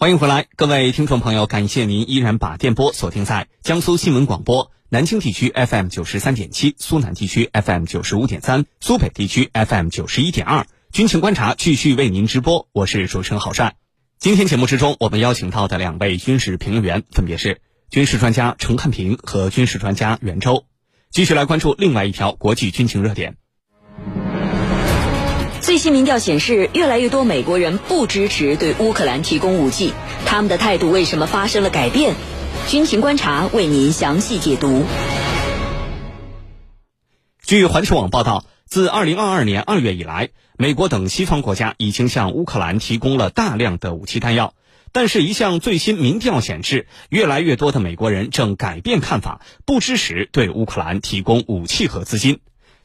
欢迎回来，各位听众朋友，感谢您依然把电波锁定在江苏新闻广播南京地区 FM 九十三点七、苏南地区 FM 九十五点三、苏北地区 FM 九十一点二。军情观察继续为您直播，我是主持人郝帅。今天节目之中，我们邀请到的两位军事评论员分别是军事专家陈汉平和军事专家袁周。继续来关注另外一条国际军情热点。最新民调显示，越来越多美国人不支持对乌克兰提供武器，他们的态度为什么发生了改变？军情观察为您详细解读。据环球网报道，自2022年2月以来，美国等西方国家已经向乌克兰提供了大量的武器弹药，但是，一项最新民调显示，越来越多的美国人正改变看法，不支持对乌克兰提供武器和资金。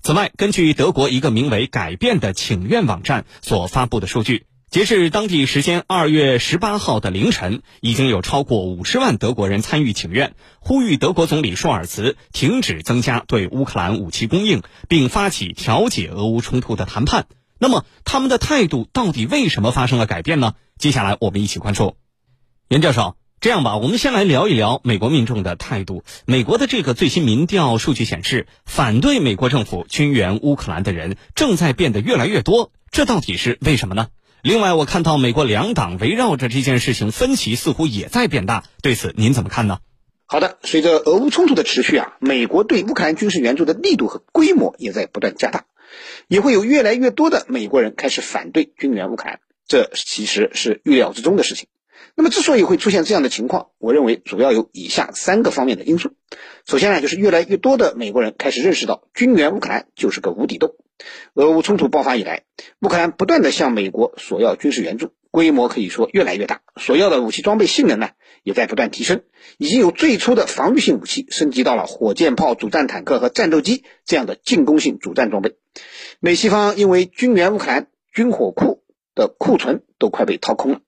此外，根据德国一个名为“改变”的请愿网站所发布的数据，截至当地时间二月十八号的凌晨，已经有超过五十万德国人参与请愿，呼吁德国总理舒尔茨停止增加对乌克兰武器供应，并发起调解俄乌冲突的谈判。那么，他们的态度到底为什么发生了改变呢？接下来，我们一起关注，袁教授。这样吧，我们先来聊一聊美国民众的态度。美国的这个最新民调数据显示，反对美国政府军援乌克兰的人正在变得越来越多，这到底是为什么呢？另外，我看到美国两党围绕着这件事情分歧似乎也在变大，对此您怎么看呢？好的，随着俄乌冲突的持续啊，美国对乌克兰军事援助的力度和规模也在不断加大，也会有越来越多的美国人开始反对军援乌克兰，这其实是预料之中的事情。那么，之所以会出现这样的情况，我认为主要有以下三个方面的因素。首先呢，就是越来越多的美国人开始认识到，军援乌克兰就是个无底洞。俄乌冲突爆发以来，乌克兰不断的向美国索要军事援助，规模可以说越来越大，索要的武器装备性能呢也在不断提升，已经有最初的防御性武器升级到了火箭炮、主战坦克和战斗机这样的进攻性主战装备。美西方因为军援乌克兰，军火库的库存都快被掏空了。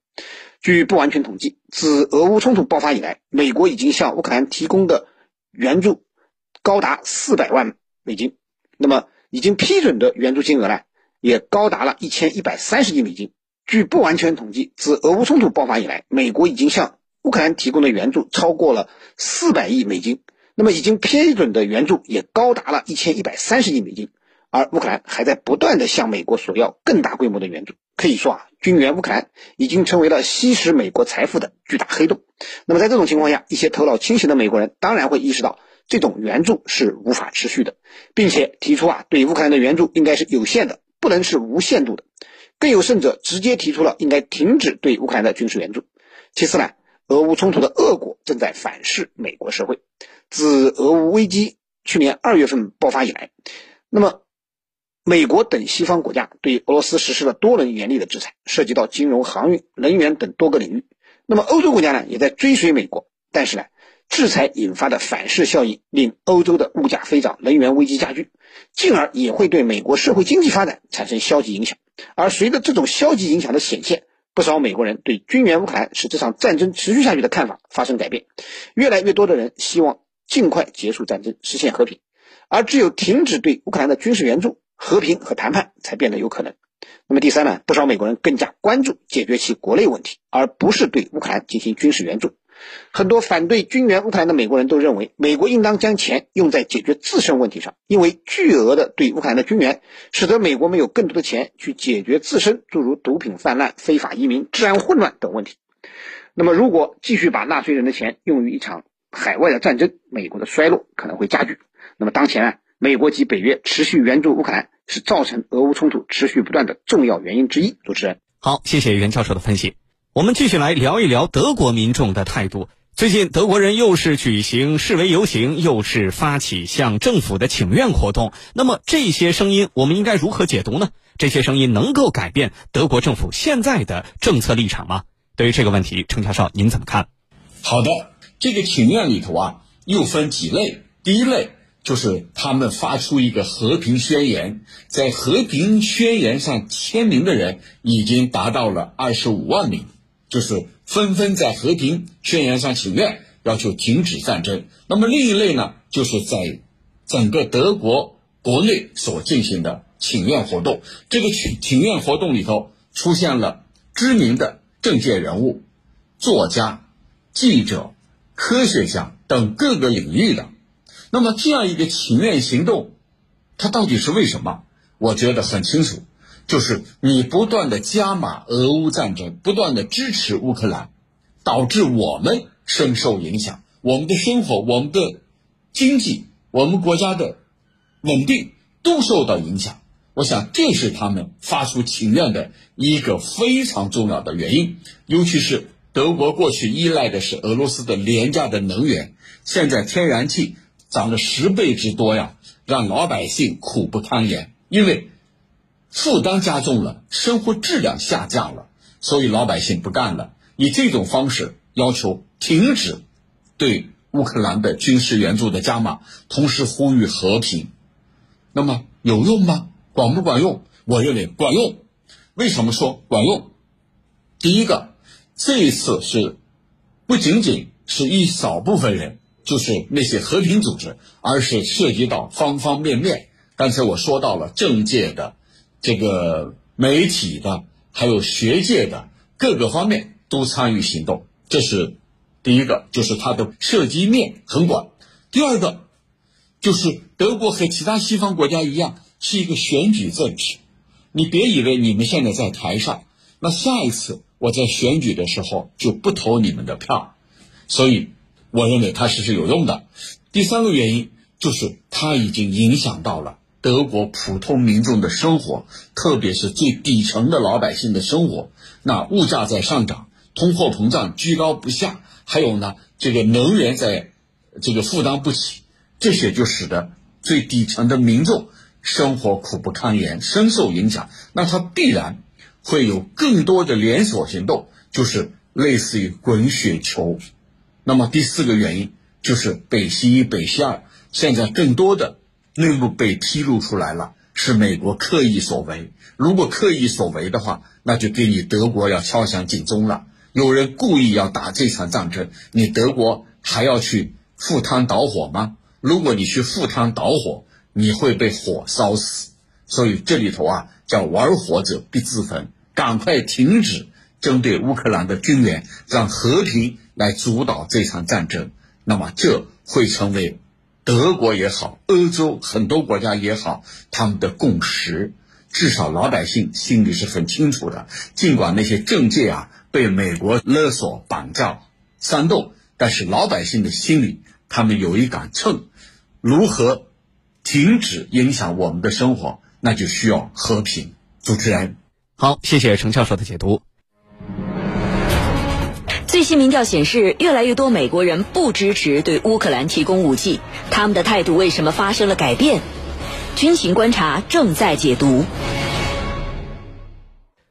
据不完全统计，自俄乌冲突爆发以来，美国已经向乌克兰提供的援助高达四百万美金。那么，已经批准的援助金额呢，也高达了一千一百三十亿美金。据不完全统计，自俄乌冲突爆发以来，美国已经向乌克兰提供的援助超过了四百亿美金。那么，已经批准的援助也高达了一千一百三十亿美金。而乌克兰还在不断的向美国索要更大规模的援助，可以说啊，军援乌克兰已经成为了吸食美国财富的巨大黑洞。那么在这种情况下，一些头脑清醒的美国人当然会意识到这种援助是无法持续的，并且提出啊，对乌克兰的援助应该是有限的，不能是无限度的。更有甚者，直接提出了应该停止对乌克兰的军事援助。其次呢，俄乌冲突的恶果正在反噬美国社会。自俄乌危机去年二月份爆发以来，那么。美国等西方国家对俄罗斯实施了多轮严厉的制裁，涉及到金融、航运、能源等多个领域。那么欧洲国家呢，也在追随美国。但是呢，制裁引发的反噬效应令欧洲的物价飞涨，能源危机加剧，进而也会对美国社会经济发展产生消极影响。而随着这种消极影响的显现，不少美国人对军援乌克兰使这场战争持续下去的看法发生改变。越来越多的人希望尽快结束战争，实现和平。而只有停止对乌克兰的军事援助。和平和谈判才变得有可能。那么第三呢？不少美国人更加关注解决其国内问题，而不是对乌克兰进行军事援助。很多反对军援乌克兰的美国人都认为，美国应当将钱用在解决自身问题上，因为巨额的对乌克兰的军援，使得美国没有更多的钱去解决自身诸如毒品泛滥、非法移民、治安混乱等问题。那么，如果继续把纳税人的钱用于一场海外的战争，美国的衰落可能会加剧。那么当前啊。美国及北约持续援助乌克兰，是造成俄乌冲突持续不断的重要原因之一。主持人，好，谢谢袁教授的分析。我们继续来聊一聊德国民众的态度。最近，德国人又是举行示威游行，又是发起向政府的请愿活动。那么，这些声音我们应该如何解读呢？这些声音能够改变德国政府现在的政策立场吗？对于这个问题，程教授您怎么看？好的，这个请愿里头啊，又分几类。第一类。就是他们发出一个和平宣言，在和平宣言上签名的人已经达到了二十五万名，就是纷纷在和平宣言上请愿，要求停止战争。那么另一类呢，就是在整个德国国内所进行的请愿活动。这个请请愿活动里头出现了知名的政界人物，作家、记者、科学家等各个领域的。那么这样一个请愿行动，它到底是为什么？我觉得很清楚，就是你不断的加码俄乌战争，不断的支持乌克兰，导致我们深受影响，我们的生活、我们的经济、我们国家的稳定都受到影响。我想这是他们发出请愿的一个非常重要的原因，尤其是德国过去依赖的是俄罗斯的廉价的能源，现在天然气涨了十倍之多呀，让老百姓苦不堪言。因为负担加重了，生活质量下降了，所以老百姓不干了，以这种方式要求停止对乌克兰的军事援助的加码，同时呼吁和平。那么有用吗？管不管用？我认为管用。为什么说管用？第一个，这一次是不仅仅是一少部分人，就是那些和平组织，而是涉及到方方面面。刚才我说到了政界的、这个媒体的，还有学界的各个方面都参与行动，这是第一个，就是它的涉及面很广。第二个，就是德国和其他西方国家一样，是一个选举政治。你别以为你们现在在台上，那下一次我在选举的时候就不投你们的票。所以，我认为它是是有用的。第三个原因就是它已经影响到了。德国普通民众的生活，特别是最底层的老百姓的生活，那物价在上涨，通货膨胀居高不下，还有呢，这个能源在，这个负担不起，这些就使得最底层的民众生活苦不堪言，深受影响。那它必然会有更多的连锁行动，就是类似于滚雪球。那么第四个原因就是北溪一、北溪二，现在更多的。内幕被披露出来了，是美国刻意所为。如果刻意所为的话，那就对你德国要敲响警钟了。有人故意要打这场战争，你德国还要去赴汤蹈火吗？如果你去赴汤蹈火，你会被火烧死。所以这里头啊，叫玩火者必自焚，赶快停止针对乌克兰的军援，让和平来主导这场战争。那么这会成为。德国也好，欧洲很多国家也好，他们的共识，至少老百姓心里是很清楚的。尽管那些政界啊被美国勒索、绑架、煽动，但是老百姓的心里，他们有一杆秤，如何停止影响我们的生活，那就需要和平。主持人，好，谢谢程教授的解读。最新民调显示，越来越多美国人不支持对乌克兰提供武器。他们的态度为什么发生了改变？军情观察正在解读。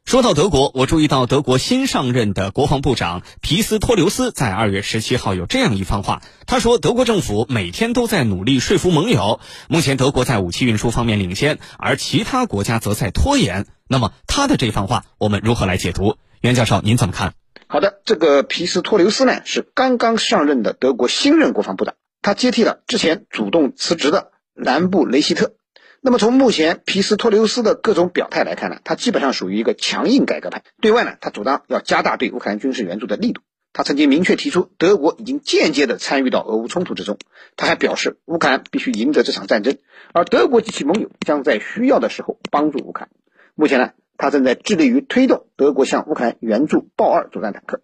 说到德国，我注意到德国新上任的国防部长皮斯托留斯在二月十七号有这样一番话。他说：“德国政府每天都在努力说服盟友。目前德国在武器运输方面领先，而其他国家则在拖延。”那么他的这番话，我们如何来解读？袁教授，您怎么看？好的，这个皮斯托留斯呢是刚刚上任的德国新任国防部长，他接替了之前主动辞职的兰布雷希特。那么从目前皮斯托留斯的各种表态来看呢，他基本上属于一个强硬改革派。对外呢，他主张要加大对乌克兰军事援助的力度。他曾经明确提出，德国已经间接的参与到俄乌冲突之中。他还表示，乌克兰必须赢得这场战争，而德国及其盟友将在需要的时候帮助乌克兰。目前呢。他正在致力于推动德国向乌克兰援助豹二主战坦克。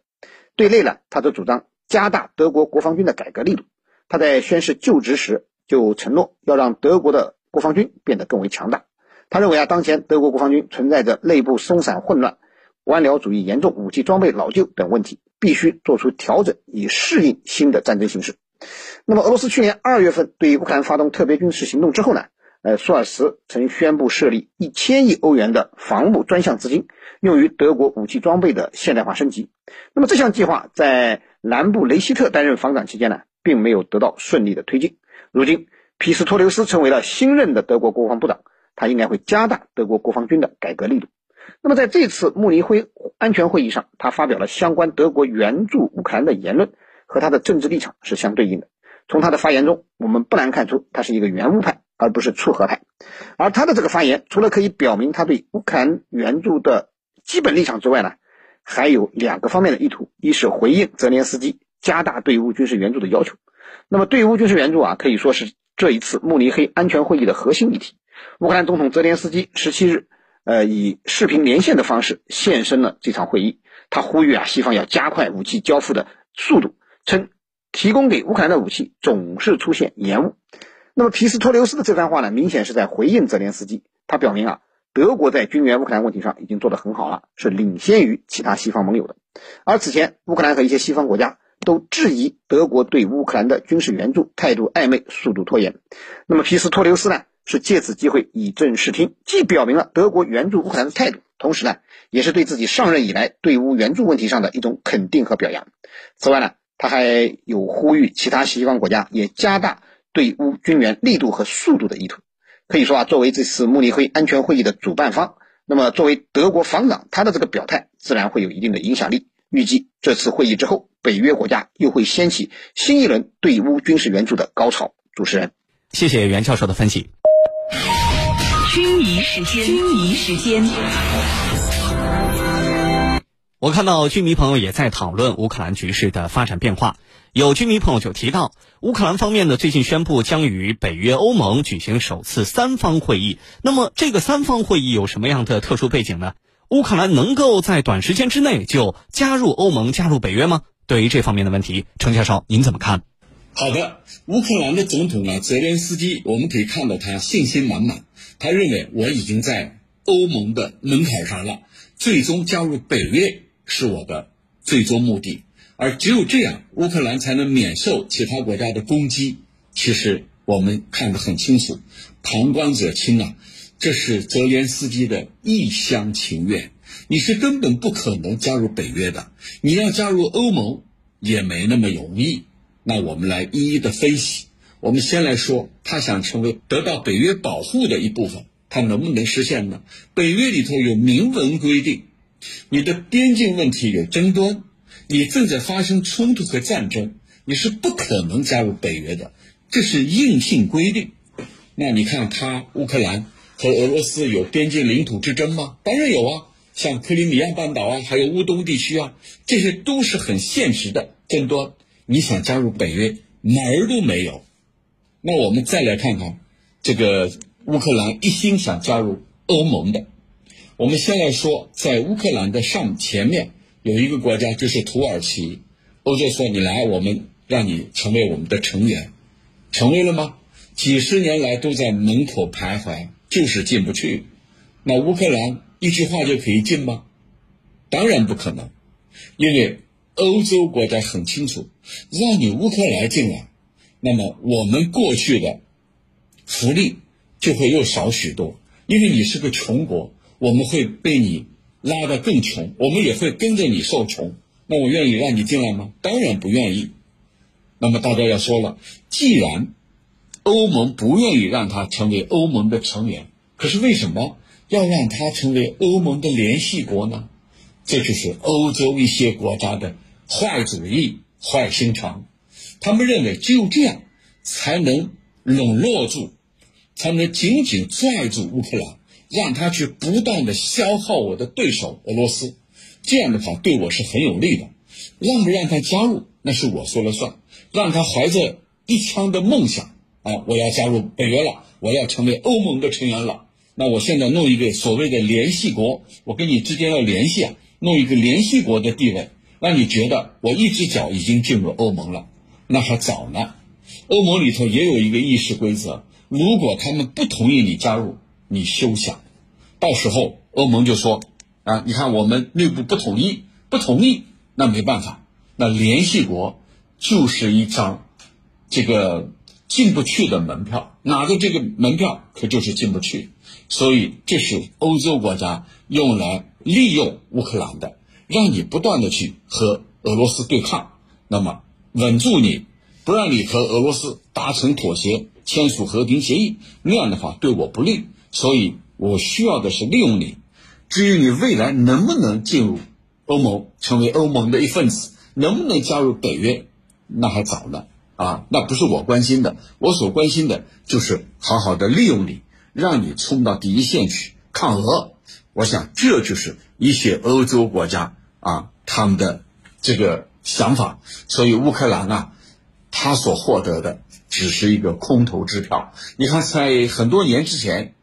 对内呢，他则主张加大德国国防军的改革力度。他在宣誓就职时就承诺要让德国的国防军变得更为强大。他认为啊，当前德国国防军存在着内部松散混乱、官僚主义严重、武器装备老旧等问题，必须做出调整以适应新的战争形势。那么，俄罗斯去年二月份对乌克兰发动特别军事行动之后呢？呃，舒尔茨曾宣布设立一千亿欧元的防务专项资金，用于德国武器装备的现代化升级。那么这项计划在南部雷希特担任防长期间呢，并没有得到顺利的推进。如今，皮斯托留斯成为了新任的德国国防部长，他应该会加大德国国防军的改革力度。那么在这次慕尼黑安全会议上，他发表了相关德国援助乌克兰的言论，和他的政治立场是相对应的。从他的发言中，我们不难看出，他是一个原乌派。而不是促和派，而他的这个发言除了可以表明他对乌克兰援助的基本立场之外呢，还有两个方面的意图：一是回应泽连斯基加大对乌军事援助的要求。那么，对乌军事援助啊，可以说是这一次慕尼黑安全会议的核心议题。乌克兰总统泽连斯基十七日，呃，以视频连线的方式现身了这场会议。他呼吁啊，西方要加快武器交付的速度，称提供给乌克兰的武器总是出现延误。那么，皮斯托留斯的这番话呢，明显是在回应泽连斯基。他表明啊，德国在军援乌克兰问题上已经做得很好了，是领先于其他西方盟友的。而此前，乌克兰和一些西方国家都质疑德国对乌克兰的军事援助态度暧昧、速度拖延。那么，皮斯托留斯呢，是借此机会以正视听，既表明了德国援助乌克兰的态度。同时呢，也是对自己上任以来对乌援助问题上的一种肯定和表扬。此外呢，他还有呼吁其他西方国家也加大对乌军援力度和速度的意图。可以说啊，作为这次慕尼黑安全会议的主办方，那么作为德国防长，他的这个表态自然会有一定的影响力。预计这次会议之后，北约国家又会掀起新一轮对乌军事援助的高潮。主持人，谢谢袁教授的分析。军迷时间，军迷时间。我看到军迷朋友也在讨论乌克兰局势的发展变化。有军迷朋友就提到，乌克兰方面呢最近宣布将与北约、欧盟举行首次三方会议。那么这个三方会议有什么样的特殊背景呢？乌克兰能够在短时间之内就加入欧盟、加入北约吗？对于这方面的问题，程教授您怎么看？好的，乌克兰的总统呢，泽连斯基，我们可以看到他信心满满。他认为我已经在欧盟的门槛上了，最终加入北约是我的最终目的，而只有这样，乌克兰才能免受其他国家的攻击。其实我们看得很清楚，旁观者清啊，这是泽连斯基的一厢情愿。你是根本不可能加入北约的，你要加入欧盟也没那么容易。那我们来一一的分析。我们先来说，他想成为得到北约保护的一部分，他能不能实现呢？北约里头有明文规定，你的边境问题有争端，你正在发生冲突和战争，你是不可能加入北约的，这是硬性规定。那你看，他乌克兰和俄罗斯有边境领土之争吗？当然有啊，像克里米亚半岛啊，还有乌东地区啊，这些都是很现实的争端。你想加入北约，门儿都没有。那我们再来看看，这个乌克兰一心想加入欧盟的。我们先来说，在乌克兰的上前面有一个国家，就是土耳其。欧洲说：“你来，我们让你成为我们的成员。”成为了吗？几十年来都在门口徘徊，就是进不去。那乌克兰一句话就可以进吗？当然不可能，因为欧洲国家很清楚，让你乌克兰进来。那么我们过去的福利就会又少许多，因为你是个穷国，我们会被你拉得更穷，我们也会跟着你受穷。那我愿意让你进来吗？当然不愿意。那么大家要说了，既然欧盟不愿意让他成为欧盟的成员，可是为什么要让他成为欧盟的联系国呢？这就是欧洲一些国家的坏主意、坏心肠。他们认为只有这样，才能笼络住，才能紧紧拽住乌克兰，让他去不断的消耗我的对手俄罗斯。这样的话对我是很有利的。让不让他加入，那是我说了算。让他怀着一腔的梦想啊，我要加入北约了，我要成为欧盟的成员了。那我现在弄一个所谓的联系国，我跟你之间要联系啊，弄一个联系国的地位，让你觉得我一只脚已经进入欧盟了。那还早呢，欧盟里头也有一个议事规则，如果他们不同意你加入，你休想。到时候欧盟就说啊，你看我们内部不统一，不同意，那没办法，那联系国就是一张这个进不去的门票，拿着这个门票可就是进不去。所以这是欧洲国家用来利用乌克兰的，让你不断的去和俄罗斯对抗，那么。稳住你，不让你和俄罗斯达成妥协，签署和平协议，那样的话对我不利。所以我需要的是利用你。至于你未来能不能进入欧盟，成为欧盟的一份子，能不能加入北约，那还早呢。啊，那不是我关心的。我所关心的就是好好的利用你，让你冲到第一线去抗俄。我想这就是一些欧洲国家啊他们的这个想法，所以乌克兰啊，他所获得的只是一个空头支票。你看，在很多年之前，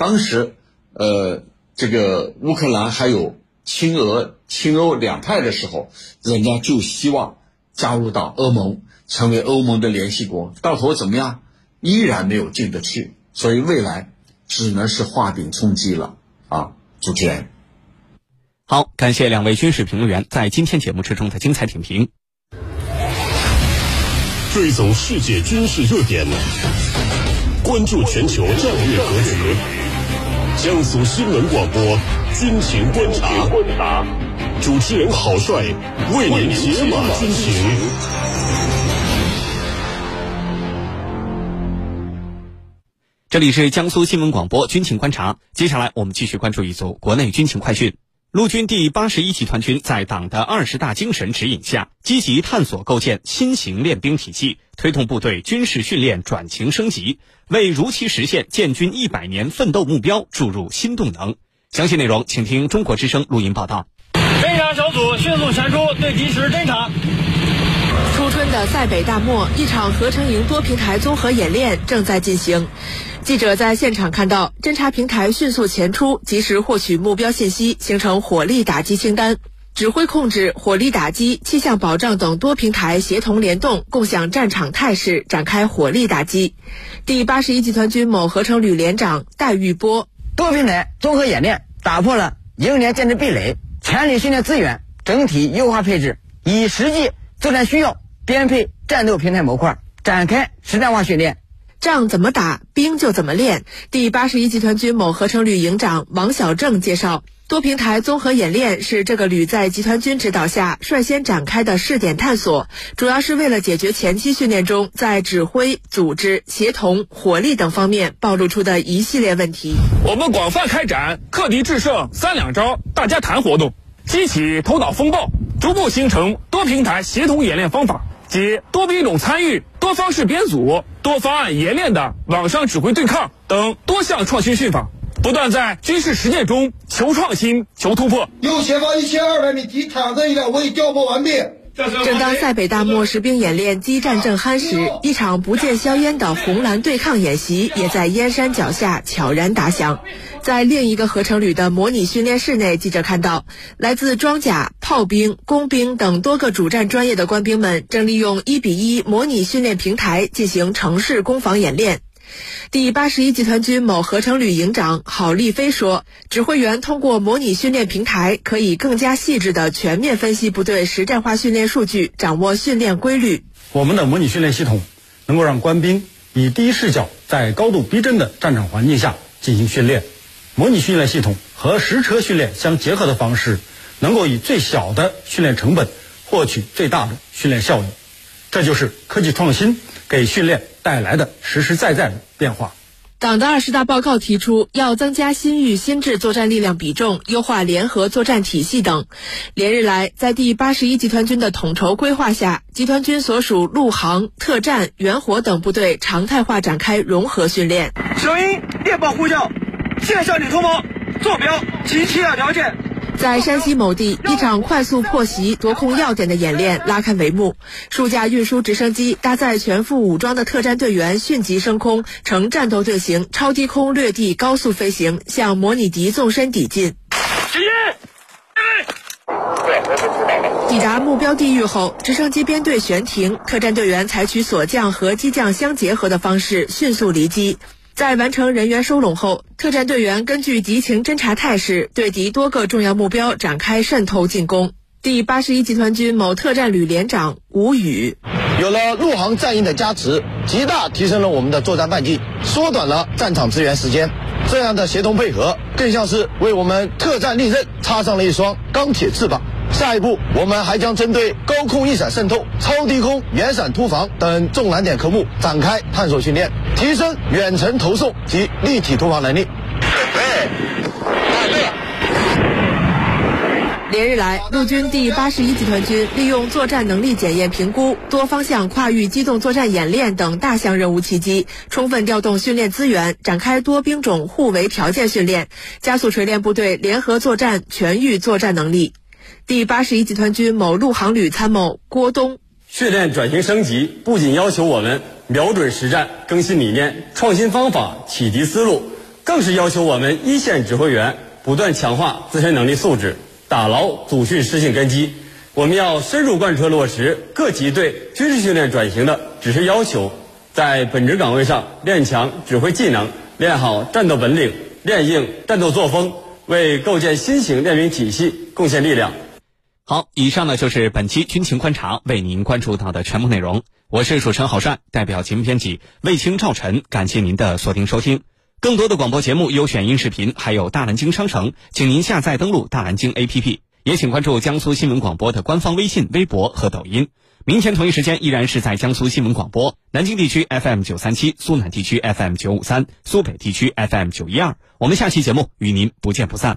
当时呃这个乌克兰还有亲俄、亲欧两派的时候，人家就希望加入到欧盟，成为欧盟的联系国，到头怎么样？依然没有进得去，所以未来只能是画饼充饥了啊！主持人，好，感谢两位军事评论员在今天节目之中的精彩点评。追踪世界军事热点，关注全球战略格局。江苏新闻广播军情观察，主持人郝帅为您解码军情。这里是江苏新闻广播军情观察，接下来我们继续关注一组国内军情快讯。陆军第八十一集团军在党的二十大精神指引下，积极探索构建新型练兵体系，推动部队军事训练转型升级，为如期实现建军一百年奋斗目标注入新动能。详细内容，请听中国之声录音报道。侦察小组迅速前出，对敌实侦察。的塞北大漠，一场合成营多平台综合演练正在进行。记者在现场看到，侦察平台迅速前出，及时获取目标信息，形成火力打击清单。指挥控制、火力打击、气象保障等多平台协同联动，共享战场态势，展开火力打击。第八十一集团军某合成旅连长戴玉波：多平台综合演练打破了营连建制壁垒，全力训练资源，整体优化配置，以实际作战需要编配战斗平台模块，展开实战化训练。仗怎么打，兵就怎么练。第八十一集团军某合成旅营长王小正介绍，多平台综合演练是这个旅在集团军指导下率先展开的试点探索，主要是为了解决前期训练中在指挥、组织、协同、火力等方面暴露出的一系列问题。我们广泛开展克敌制胜三两招大家谈活动，激起头脑风暴，逐步形成多平台协同演练方法。及多兵种参与、多方式编组、多方案演练的网上指挥对抗等多项创新训法，不断在军事实践中求创新、求突破。右前方一千二百米敌坦克一辆未调拨完毕。正当塞北大漠实兵演练激战正酣时，一场不见硝烟的红蓝对抗演习也在燕山脚下悄然打响。在另一个合成旅的模拟训练室内，记者看到来自装甲、炮兵、工兵等多个主战专业的官兵们正利用一比一模拟训练平台进行城市攻防演练。第八十一集团军某合成旅营长郝立飞说：“指挥员通过模拟训练平台，可以更加细致地全面分析部队实战化训练数据，掌握训练规律。我们的模拟训练系统能够让官兵以第一视角，在高度逼真的战场环境下进行训练。模拟训练系统和实车训练相结合的方式，能够以最小的训练成本获取最大的训练效益。这就是科技创新给训练。”带来的实实在在的变化。党的二十大报告提出，要增加新域新质作战力量比重，优化联合作战体系等。连日来，在第八十一集团军的统筹规划下，集团军所属陆航、特战、远火等部队常态化展开融合训练。声音电报呼叫，现向你通报，坐标及其他条件。在山西某地，一场快速破袭夺空要点的演练拉开帷幕。数架运输直升机搭载全副武装的特战队员迅疾升空，呈战斗队形超低空掠地高速飞行，向模拟敌纵深抵近。抵达目标地域后，直升机编队悬停，特战队员采取索降和机降相结合的方式迅速离机。在完成人员收拢后，特战队员根据敌情侦察态势，对敌多个重要目标展开渗透进攻。第八十一集团军某特战旅连长吴宇：有了陆航战役的加持，极大提升了我们的作战半径，缩短了战场支援时间。这样的协同配合，更像是为我们特战利刃插上了一双钢铁翅膀。下一步，我们还将针对高空翼闪渗透、超低空远闪突防等重难点科目展开探索训练，提升远程投送及立体突防能力。准备，连日来，陆军第八十一集团军利用作战能力检验评估、多方向跨域机动作战演练等大项任务契机，充分调动训练资源，展开多兵种互为条件训练，加速锤炼部队联合作战、全域作战能力。第八十一集团军某陆航旅参谋郭东。训练转型升级不仅要求我们瞄准实战、更新理念、创新方法、启迪思路，更是要求我们一线指挥员不断强化自身能力素质，打牢组训适性根基。我们要深入贯彻落实各级对军事训练转型的指示要求，在本职岗位上练强指挥技能，练好战斗本领，练硬战斗作风，为构建新型练兵体系贡献力量。好，以上呢就是本期军情观察为您关注到的全部内容。我是主持人郝帅，代表节目编辑卫青、赵晨，感谢您的锁定收听。更多的广播节目、优选音视频，还有大蓝鲸商城，请您下载登录大蓝鲸 APP。也请关注江苏新闻广播的官方微信、微博和抖音。明天同一时间依然是在江苏新闻广播，南京地区 FM 九三七，苏南地区 FM 九五三，苏北地区 FM 九一二。我们下期节目与您不见不散。